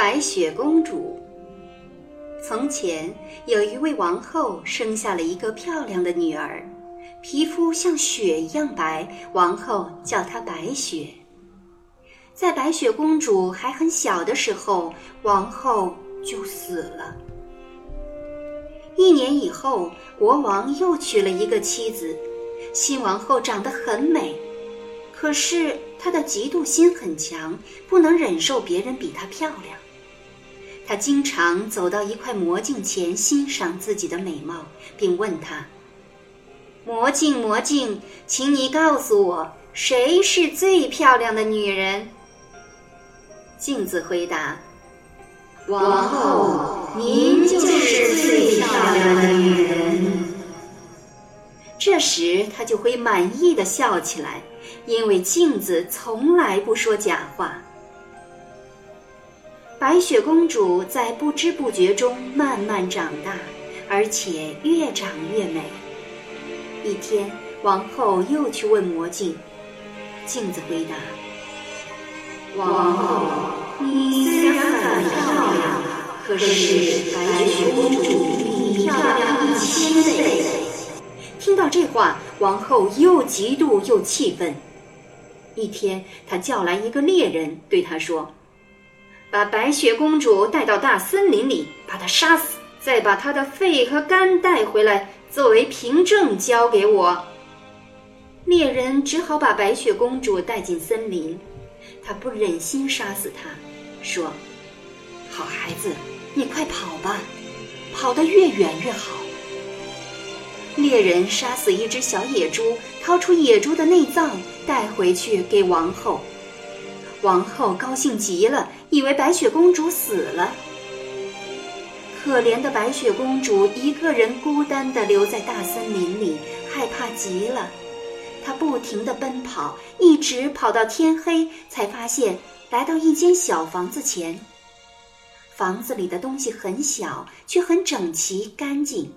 白雪公主。从前有一位王后，生下了一个漂亮的女儿，皮肤像雪一样白，王后叫她白雪。在白雪公主还很小的时候，王后就死了。一年以后，国王又娶了一个妻子，新王后长得很美，可是她的嫉妒心很强，不能忍受别人比她漂亮。他经常走到一块魔镜前欣赏自己的美貌，并问他：“魔镜，魔镜，请你告诉我，谁是最漂亮的女人？”镜子回答：“王后，您就是最漂亮的女人。”这时，他就会满意的笑起来，因为镜子从来不说假话。白雪公主在不知不觉中慢慢长大，而且越长越美。一天，王后又去问魔镜，镜子回答：“王后，你虽然很漂亮，可是白雪公主比你漂亮一千倍。”听到这话，王后又嫉妒又气愤。一天，她叫来一个猎人，对他说。把白雪公主带到大森林里，把她杀死，再把她的肺和肝带回来作为凭证交给我。猎人只好把白雪公主带进森林，他不忍心杀死她，说：“好孩子，你快跑吧，跑得越远越好。”猎人杀死一只小野猪，掏出野猪的内脏带回去给王后。王后高兴极了，以为白雪公主死了。可怜的白雪公主一个人孤单地留在大森林里，害怕极了。她不停地奔跑，一直跑到天黑，才发现来到一间小房子前。房子里的东西很小，却很整齐干净。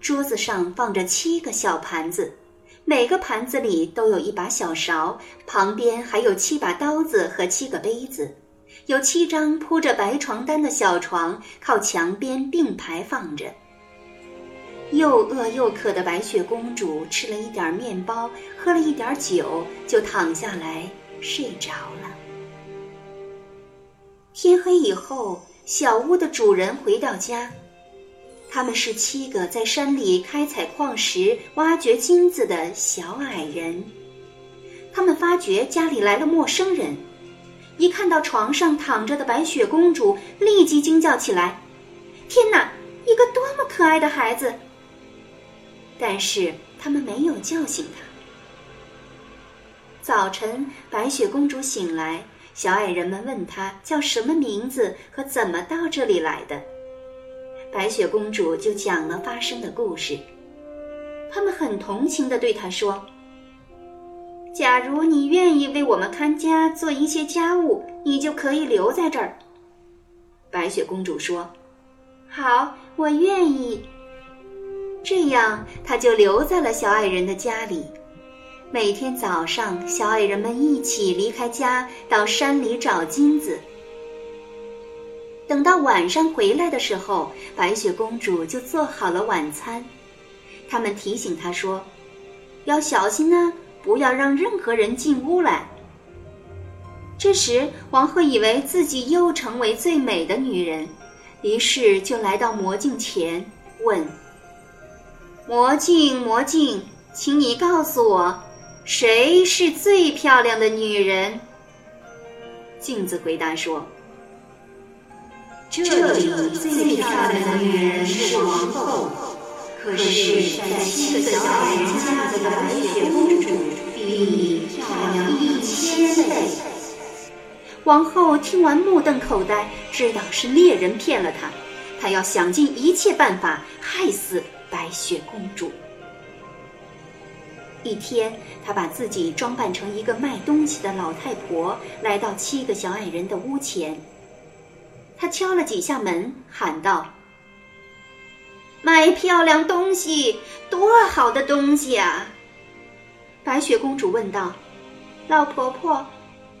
桌子上放着七个小盘子。每个盘子里都有一把小勺，旁边还有七把刀子和七个杯子，有七张铺着白床单的小床靠墙边并排放着。又饿又渴的白雪公主吃了一点面包，喝了一点酒，就躺下来睡着了。天黑以后，小屋的主人回到家。他们是七个在山里开采矿石、挖掘金子的小矮人。他们发觉家里来了陌生人，一看到床上躺着的白雪公主，立即惊叫起来：“天哪，一个多么可爱的孩子！”但是他们没有叫醒她。早晨，白雪公主醒来，小矮人们问她叫什么名字和怎么到这里来的。白雪公主就讲了发生的故事。他们很同情的对她说：“假如你愿意为我们看家做一些家务，你就可以留在这儿。”白雪公主说：“好，我愿意。”这样，她就留在了小矮人的家里。每天早上，小矮人们一起离开家，到山里找金子。等到晚上回来的时候，白雪公主就做好了晚餐。他们提醒她说：“要小心呢，不要让任何人进屋来。”这时，王后以为自己又成为最美的女人，于是就来到魔镜前问：“魔镜，魔镜，请你告诉我，谁是最漂亮的女人？”镜子回答说。这里最漂亮的女人是王后，可是，在七个小矮人家的白雪公主比你漂亮一千倍。王后听完目瞪口呆，知道是猎人骗了她，她要想尽一切办法害死白雪公主。一天，她把自己装扮成一个卖东西的老太婆，来到七个小矮人的屋前。他敲了几下门，喊道：“卖漂亮东西，多好的东西啊！”白雪公主问道：“老婆婆，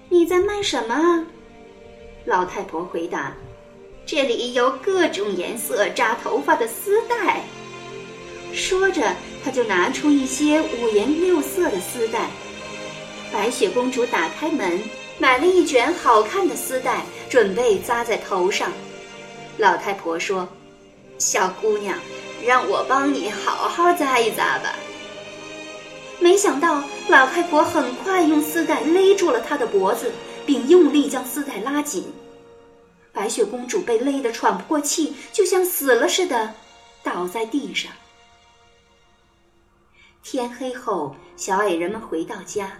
你在卖什么？”老太婆回答：“这里有各种颜色扎头发的丝带。”说着，她就拿出一些五颜六色的丝带。白雪公主打开门，买了一卷好看的丝带，准备扎在头上。老太婆说：“小姑娘，让我帮你好好扎一扎吧。”没想到，老太婆很快用丝带勒住了她的脖子，并用力将丝带拉紧。白雪公主被勒得喘不过气，就像死了似的，倒在地上。天黑后，小矮人们回到家，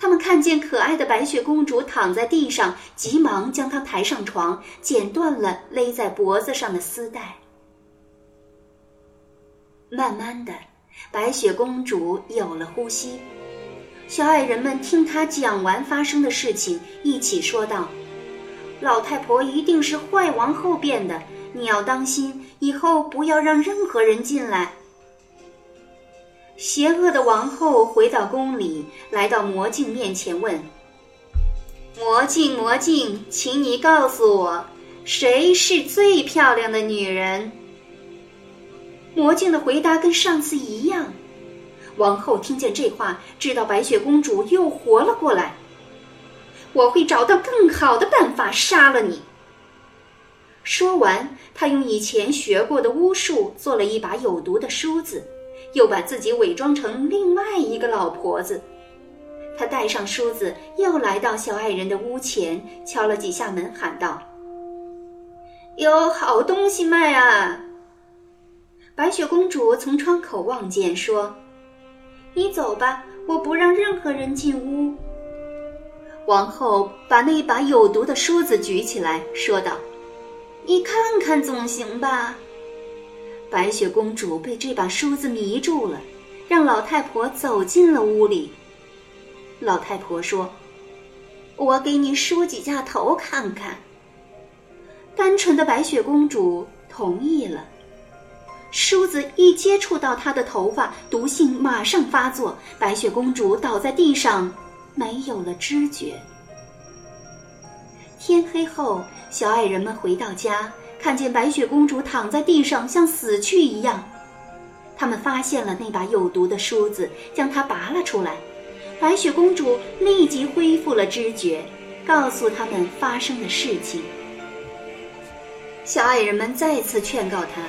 他们看见可爱的白雪公主躺在地上，急忙将她抬上床，剪断了勒在脖子上的丝带。慢慢的。白雪公主有了呼吸，小矮人们听她讲完发生的事情，一起说道：“老太婆一定是坏王后变的，你要当心，以后不要让任何人进来。”邪恶的王后回到宫里，来到魔镜面前问：“魔镜，魔镜，请你告诉我，谁是最漂亮的女人？”魔镜的回答跟上次一样。王后听见这话，知道白雪公主又活了过来。我会找到更好的办法杀了你。说完，她用以前学过的巫术做了一把有毒的梳子，又把自己伪装成另外一个老婆子。她带上梳子，又来到小矮人的屋前，敲了几下门，喊道：“有好东西卖啊！”白雪公主从窗口望见，说：“你走吧，我不让任何人进屋。”王后把那把有毒的梳子举起来，说道：“你看看总行吧。”白雪公主被这把梳子迷住了，让老太婆走进了屋里。老太婆说：“我给你梳几下头看看。”单纯的白雪公主同意了。梳子一接触到她的头发，毒性马上发作，白雪公主倒在地上，没有了知觉。天黑后，小矮人们回到家，看见白雪公主躺在地上，像死去一样。他们发现了那把有毒的梳子，将它拔了出来。白雪公主立即恢复了知觉，告诉他们发生的事情。小矮人们再次劝告她。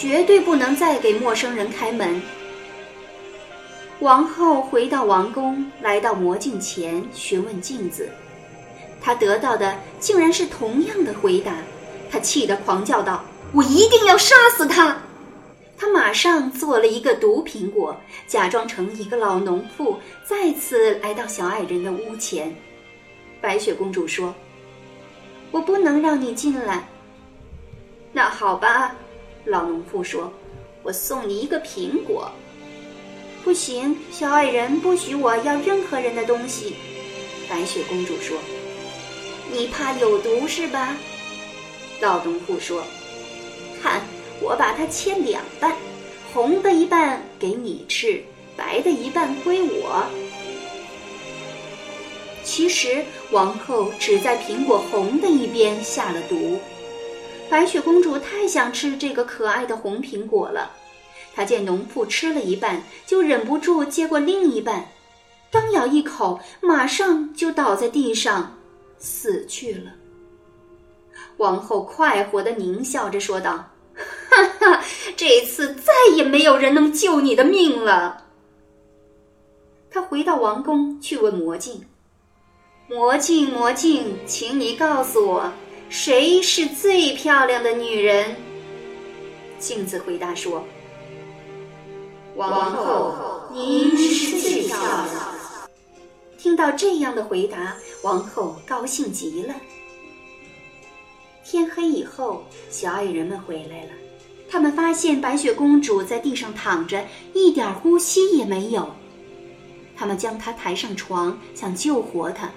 绝对不能再给陌生人开门。王后回到王宫，来到魔镜前询问镜子，她得到的竟然是同样的回答。他气得狂叫道：“我一定要杀死他！”他马上做了一个毒苹果，假装成一个老农妇，再次来到小矮人的屋前。白雪公主说：“我不能让你进来。”那好吧。老农妇说：“我送你一个苹果。”不行，小矮人不许我要任何人的东西。白雪公主说：“你怕有毒是吧？”老农妇说：“看，我把它切两半，红的一半给你吃，白的一半归我。”其实，王后只在苹果红的一边下了毒。白雪公主太想吃这个可爱的红苹果了，她见农妇吃了一半，就忍不住接过另一半，刚咬一口，马上就倒在地上，死去了。王后快活的狞笑着说道：“哈哈，这次再也没有人能救你的命了。”她回到王宫去问魔镜：“魔镜，魔镜，请你告诉我。”谁是最漂亮的女人？镜子回答说：“王后，您是最漂亮。”听到这样的回答，王后高兴极了。天黑以后，小矮人们回来了，他们发现白雪公主在地上躺着，一点呼吸也没有。他们将她抬上床，想救活她，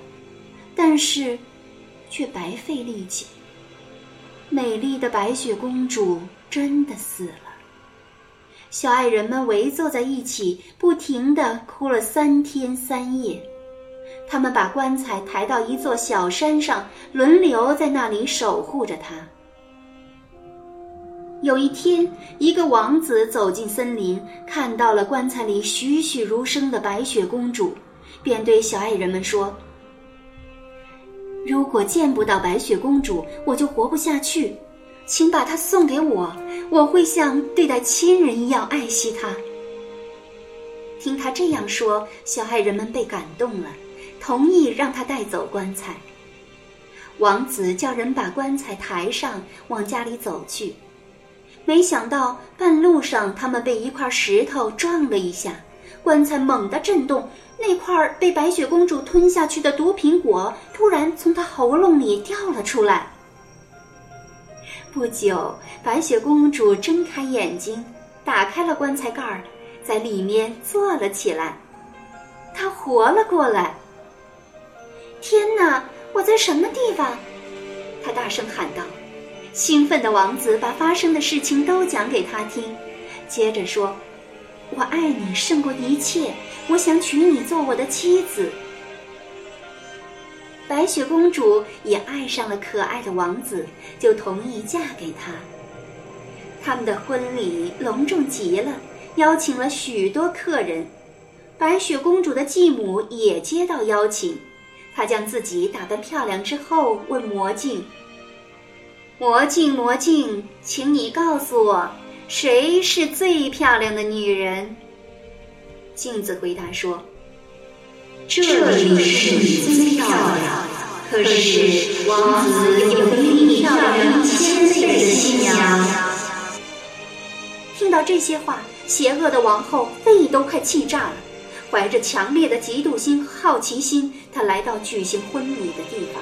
但是。却白费力气。美丽的白雪公主真的死了。小矮人们围坐在一起，不停的哭了三天三夜。他们把棺材抬到一座小山上，轮流在那里守护着他。有一天，一个王子走进森林，看到了棺材里栩栩如生的白雪公主，便对小矮人们说：“如果见不到白雪公主，我就活不下去，请把她送给我，我会像对待亲人一样爱惜她。”听他这样说，小矮人们被感动了。同意让他带走棺材。王子叫人把棺材抬上，往家里走去。没想到半路上，他们被一块石头撞了一下，棺材猛地震动。那块被白雪公主吞下去的毒苹果突然从她喉咙里掉了出来。不久，白雪公主睁开眼睛，打开了棺材盖儿，在里面坐了起来。她活了过来。天哪！我在什么地方？他大声喊道。兴奋的王子把发生的事情都讲给他听，接着说：“我爱你胜过一切，我想娶你做我的妻子。”白雪公主也爱上了可爱的王子，就同意嫁给他。他们的婚礼隆重极了，邀请了许多客人。白雪公主的继母也接到邀请。他将自己打扮漂亮之后，问魔镜：“魔镜，魔镜，请你告诉我，谁是最漂亮的女人？”镜子回答说：“这里是最漂亮，可是王子有比你漂亮千倍的新娘。”听到这些话，邪恶的王后肺都快气炸了。怀着强烈的嫉妒心好奇心，他来到举行婚礼的地方。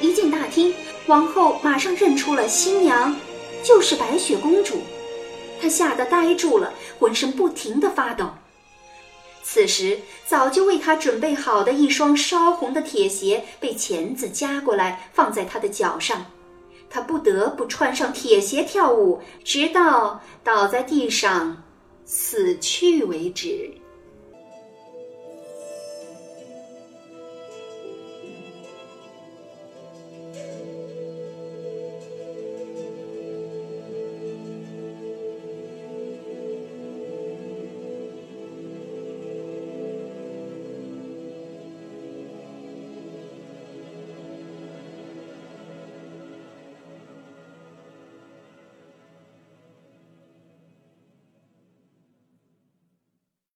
一进大厅，王后马上认出了新娘，就是白雪公主。她吓得呆住了，浑身不停地发抖。此时，早就为她准备好的一双烧红的铁鞋被钳子夹过来，放在她的脚上。她不得不穿上铁鞋跳舞，直到倒在地上。死去为止。